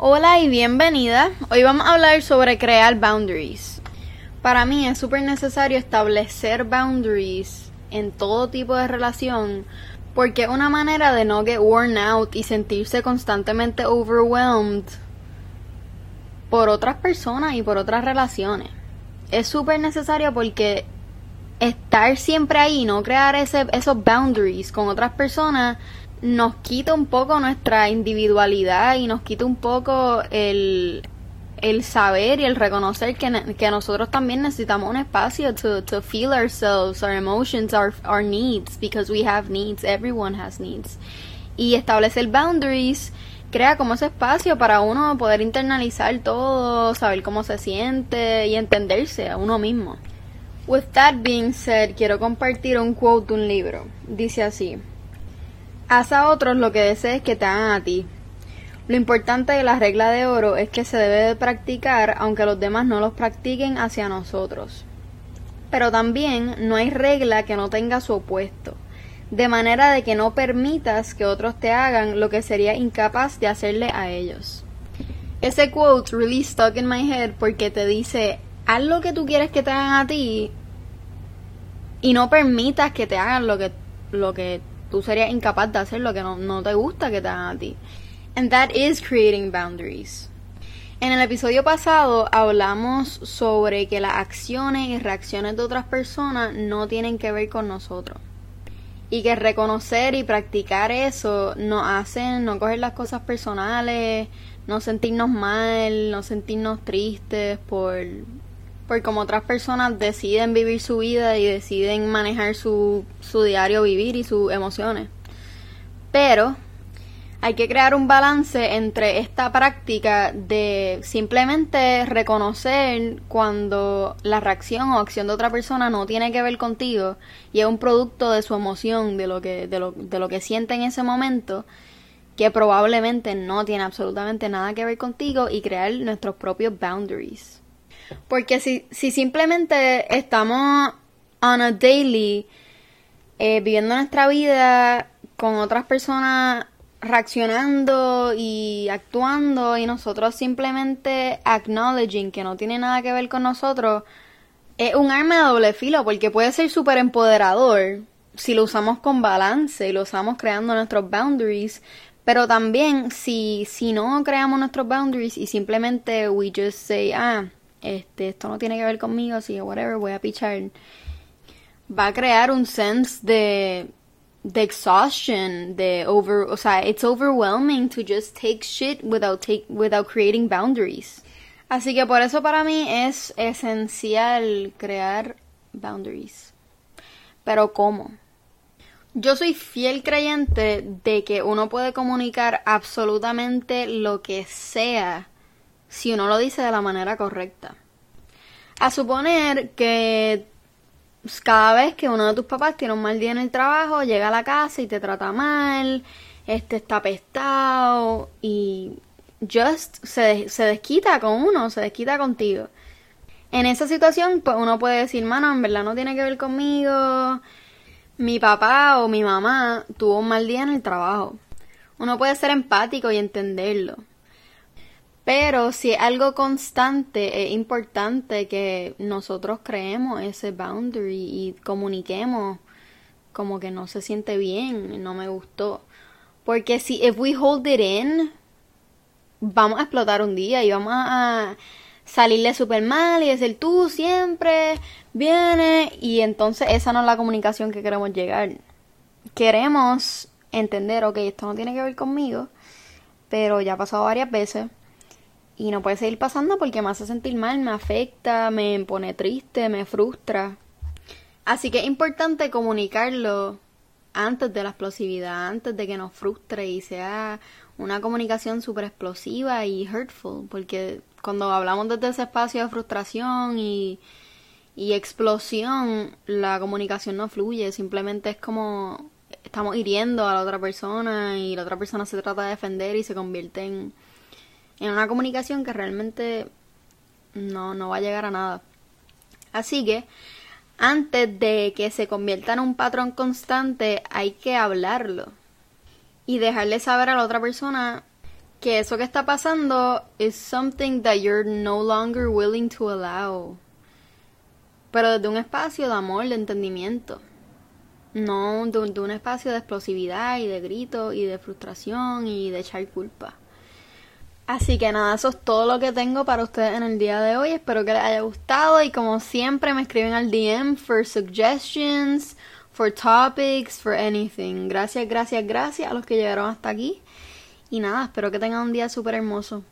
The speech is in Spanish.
Hola y bienvenida. Hoy vamos a hablar sobre crear boundaries. Para mí es súper necesario establecer boundaries en todo tipo de relación porque es una manera de no get worn out y sentirse constantemente overwhelmed por otras personas y por otras relaciones. Es súper necesario porque estar siempre ahí, no crear ese, esos boundaries con otras personas, nos quita un poco nuestra individualidad y nos quita un poco el, el saber y el reconocer que, que nosotros también necesitamos un espacio to, to feel ourselves, our emotions, our, our needs, because we have needs, everyone has needs. Y establecer boundaries crea como ese espacio para uno poder internalizar todo, saber cómo se siente y entenderse a uno mismo. With that being said, quiero compartir un quote de un libro. Dice así: Haz a otros lo que desees que te hagan a ti. Lo importante de la regla de oro es que se debe de practicar aunque los demás no los practiquen hacia nosotros. Pero también no hay regla que no tenga su opuesto, de manera de que no permitas que otros te hagan lo que sería incapaz de hacerle a ellos. Ese quote really stuck in my head porque te dice, haz lo que tú quieres que te hagan a ti y no permitas que te hagan lo que, lo que tú serías incapaz de hacer lo que no, te gusta que te hagan a ti. And that is creating boundaries. En el episodio pasado hablamos sobre que las acciones y reacciones de otras personas no tienen que ver con nosotros. Y que reconocer y practicar eso nos hacen no coger las cosas personales, no sentirnos mal, no sentirnos tristes por, por como otras personas deciden vivir su vida y deciden manejar su, su diario vivir y sus emociones. Pero hay que crear un balance entre esta práctica de simplemente reconocer cuando la reacción o acción de otra persona no tiene que ver contigo y es un producto de su emoción, de lo que, de lo, de lo que siente en ese momento, que probablemente no tiene absolutamente nada que ver contigo y crear nuestros propios boundaries. Porque si, si simplemente estamos on a daily eh, viviendo nuestra vida con otras personas reaccionando y actuando y nosotros simplemente acknowledging que no tiene nada que ver con nosotros, es un arma de doble filo porque puede ser súper empoderador si lo usamos con balance y lo usamos creando nuestros boundaries, pero también si, si no creamos nuestros boundaries y simplemente we just say, ah, este, esto no tiene que ver conmigo, así que whatever, voy a pichar, va a crear un sense de, de exhaustion, de over, o sea, it's overwhelming to just take shit without take, without creating boundaries. Así que por eso para mí es esencial crear boundaries. Pero ¿cómo? Yo soy fiel creyente de que uno puede comunicar absolutamente lo que sea si uno lo dice de la manera correcta. A suponer que cada vez que uno de tus papás tiene un mal día en el trabajo, llega a la casa y te trata mal, este está apestado y just se, se desquita con uno, se desquita contigo. En esa situación, pues uno puede decir, mano, en verdad no tiene que ver conmigo. Mi papá o mi mamá tuvo un mal día en el trabajo. Uno puede ser empático y entenderlo. Pero si es algo constante, es importante que nosotros creemos ese boundary y comuniquemos como que no se siente bien, no me gustó. Porque si if we hold it in, vamos a explotar un día y vamos a salirle súper mal y decir tú siempre vienes y entonces esa no es la comunicación que queremos llegar. Queremos entender, ok, esto no tiene que ver conmigo, pero ya ha pasado varias veces y no puede seguir pasando porque me hace sentir mal, me afecta, me pone triste, me frustra. Así que es importante comunicarlo antes de la explosividad, antes de que nos frustre y sea una comunicación súper explosiva y hurtful, porque cuando hablamos desde ese espacio de frustración y, y explosión, la comunicación no fluye, simplemente es como estamos hiriendo a la otra persona y la otra persona se trata de defender y se convierte en en una comunicación que realmente no, no va a llegar a nada. Así que antes de que se convierta en un patrón constante hay que hablarlo y dejarle saber a la otra persona que eso que está pasando is something that you're no longer willing to allow. Pero desde un espacio de amor, de entendimiento. No de un espacio de explosividad y de grito y de frustración y de echar culpa. Así que nada, eso es todo lo que tengo para ustedes en el día de hoy. Espero que les haya gustado y como siempre me escriben al DM for suggestions, for topics, for anything. Gracias, gracias, gracias a los que llegaron hasta aquí. Y nada, espero que tengan un día súper hermoso.